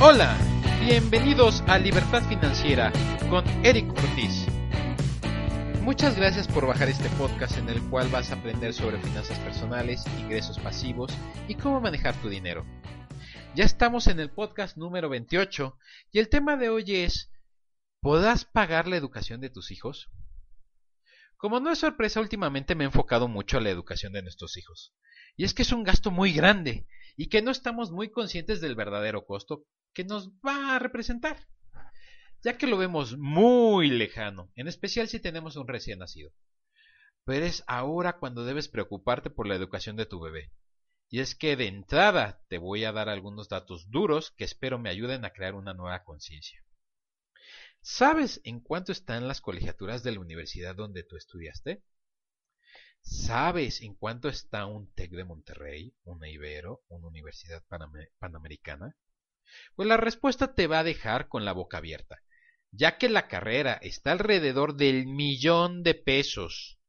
Hola, bienvenidos a Libertad Financiera con Eric Ortiz. Muchas gracias por bajar este podcast en el cual vas a aprender sobre finanzas personales, ingresos pasivos y cómo manejar tu dinero. Ya estamos en el podcast número 28 y el tema de hoy es ¿Podrás pagar la educación de tus hijos? Como no es sorpresa, últimamente me he enfocado mucho a la educación de nuestros hijos. Y es que es un gasto muy grande y que no estamos muy conscientes del verdadero costo que nos va a representar, ya que lo vemos muy lejano, en especial si tenemos un recién nacido. Pero es ahora cuando debes preocuparte por la educación de tu bebé. Y es que de entrada te voy a dar algunos datos duros que espero me ayuden a crear una nueva conciencia. ¿Sabes en cuánto están las colegiaturas de la universidad donde tú estudiaste? ¿Sabes en cuánto está un TEC de Monterrey, una Ibero, una Universidad Panamericana? Pues la respuesta te va a dejar con la boca abierta, ya que la carrera está alrededor del millón de pesos.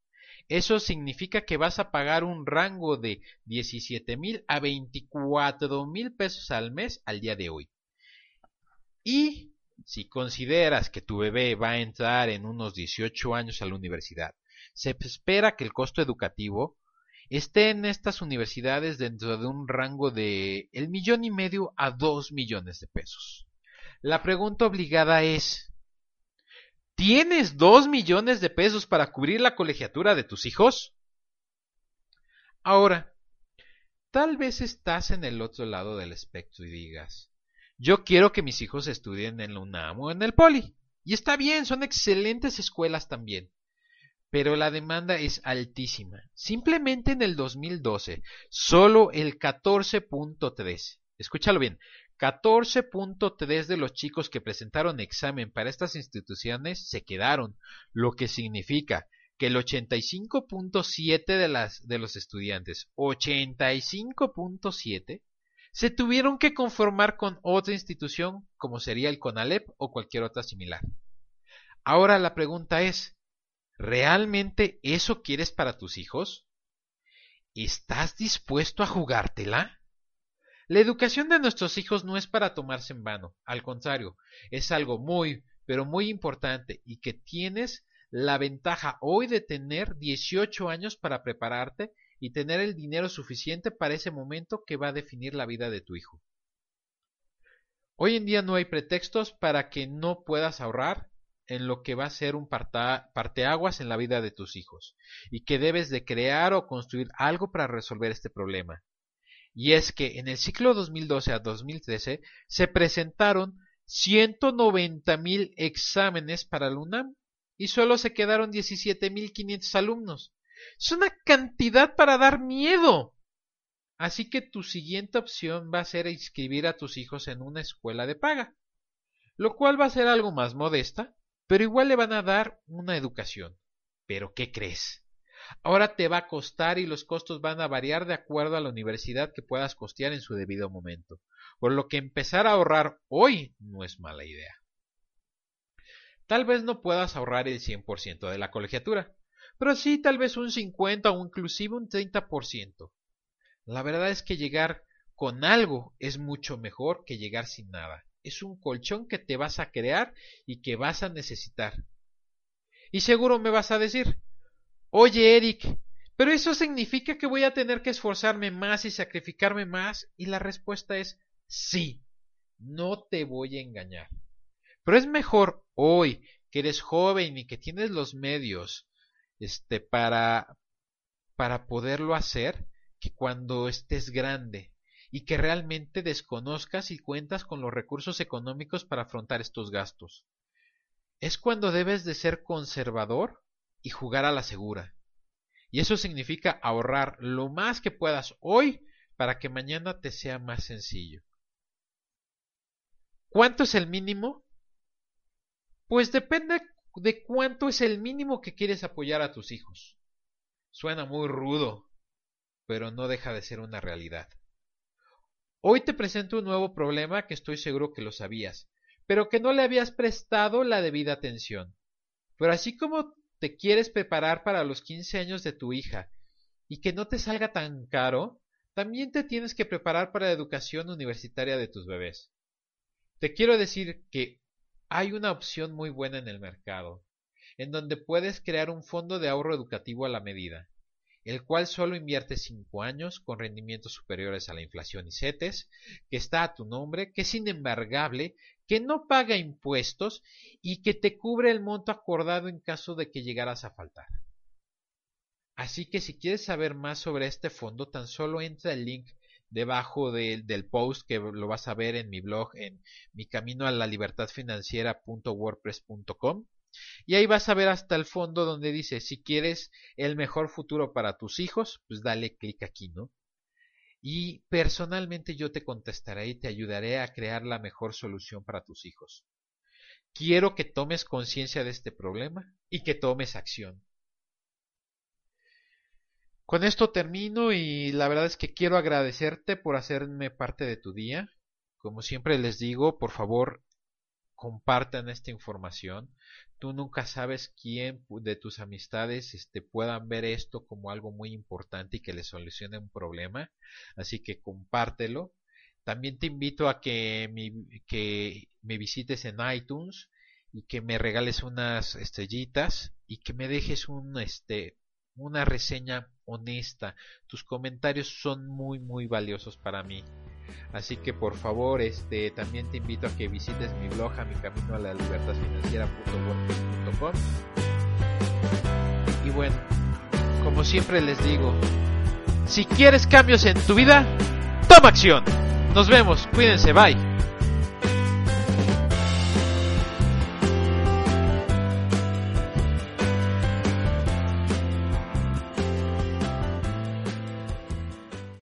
Eso significa que vas a pagar un rango de 17 mil a 24 mil pesos al mes al día de hoy. Y si consideras que tu bebé va a entrar en unos 18 años a la universidad, se espera que el costo educativo esté en estas universidades dentro de un rango de el millón y medio a dos millones de pesos. La pregunta obligada es ¿Tienes dos millones de pesos para cubrir la colegiatura de tus hijos? Ahora, tal vez estás en el otro lado del espectro y digas, yo quiero que mis hijos estudien en la UNAM o en el Poli. Y está bien, son excelentes escuelas también pero la demanda es altísima. Simplemente en el 2012, solo el 14.3, escúchalo bien, 14.3 de los chicos que presentaron examen para estas instituciones se quedaron, lo que significa que el 85.7 de, de los estudiantes, 85.7, se tuvieron que conformar con otra institución como sería el CONALEP o cualquier otra similar. Ahora la pregunta es, ¿Realmente eso quieres para tus hijos? ¿Estás dispuesto a jugártela? La educación de nuestros hijos no es para tomarse en vano, al contrario, es algo muy, pero muy importante y que tienes la ventaja hoy de tener 18 años para prepararte y tener el dinero suficiente para ese momento que va a definir la vida de tu hijo. Hoy en día no hay pretextos para que no puedas ahorrar en lo que va a ser un parteaguas en la vida de tus hijos y que debes de crear o construir algo para resolver este problema. Y es que en el ciclo 2012 a 2013 se presentaron 190 mil exámenes para el UNAM y solo se quedaron 17.500 alumnos. Es una cantidad para dar miedo. Así que tu siguiente opción va a ser inscribir a tus hijos en una escuela de paga, lo cual va a ser algo más modesta, pero igual le van a dar una educación. Pero ¿qué crees? Ahora te va a costar y los costos van a variar de acuerdo a la universidad que puedas costear en su debido momento, por lo que empezar a ahorrar hoy no es mala idea. Tal vez no puedas ahorrar el 100% de la colegiatura, pero sí tal vez un 50 o inclusive un 30%. La verdad es que llegar con algo es mucho mejor que llegar sin nada es un colchón que te vas a crear y que vas a necesitar. Y seguro me vas a decir, oye Eric, pero eso significa que voy a tener que esforzarme más y sacrificarme más. Y la respuesta es sí, no te voy a engañar. Pero es mejor hoy que eres joven y que tienes los medios este para para poderlo hacer que cuando estés grande y que realmente desconozcas y cuentas con los recursos económicos para afrontar estos gastos. Es cuando debes de ser conservador y jugar a la segura. Y eso significa ahorrar lo más que puedas hoy para que mañana te sea más sencillo. ¿Cuánto es el mínimo? Pues depende de cuánto es el mínimo que quieres apoyar a tus hijos. Suena muy rudo, pero no deja de ser una realidad. Hoy te presento un nuevo problema que estoy seguro que lo sabías, pero que no le habías prestado la debida atención. Pero así como te quieres preparar para los quince años de tu hija y que no te salga tan caro, también te tienes que preparar para la educación universitaria de tus bebés. Te quiero decir que hay una opción muy buena en el mercado, en donde puedes crear un fondo de ahorro educativo a la medida, el cual solo invierte 5 años con rendimientos superiores a la inflación y CETES, que está a tu nombre, que es inembargable, que no paga impuestos y que te cubre el monto acordado en caso de que llegaras a faltar. Así que si quieres saber más sobre este fondo, tan solo entra el link debajo del post que lo vas a ver en mi blog en mi camino a la libertad financiera.wordpress.com y ahí vas a ver hasta el fondo donde dice si quieres el mejor futuro para tus hijos, pues dale clic aquí, ¿no? Y personalmente yo te contestaré y te ayudaré a crear la mejor solución para tus hijos. Quiero que tomes conciencia de este problema y que tomes acción. Con esto termino y la verdad es que quiero agradecerte por hacerme parte de tu día. Como siempre les digo, por favor, compartan esta información. Tú nunca sabes quién de tus amistades este, puedan ver esto como algo muy importante y que les solucione un problema. Así que compártelo. También te invito a que me, visites en iTunes y que me regales unas estrellitas y que me dejes un este una reseña honesta. Tus comentarios son muy muy valiosos para mí. Así que por favor, este también te invito a que visites mi blog a mi camino a la libertad financiera.wordpress.com. Y bueno, como siempre les digo, si quieres cambios en tu vida, toma acción. Nos vemos, cuídense, bye.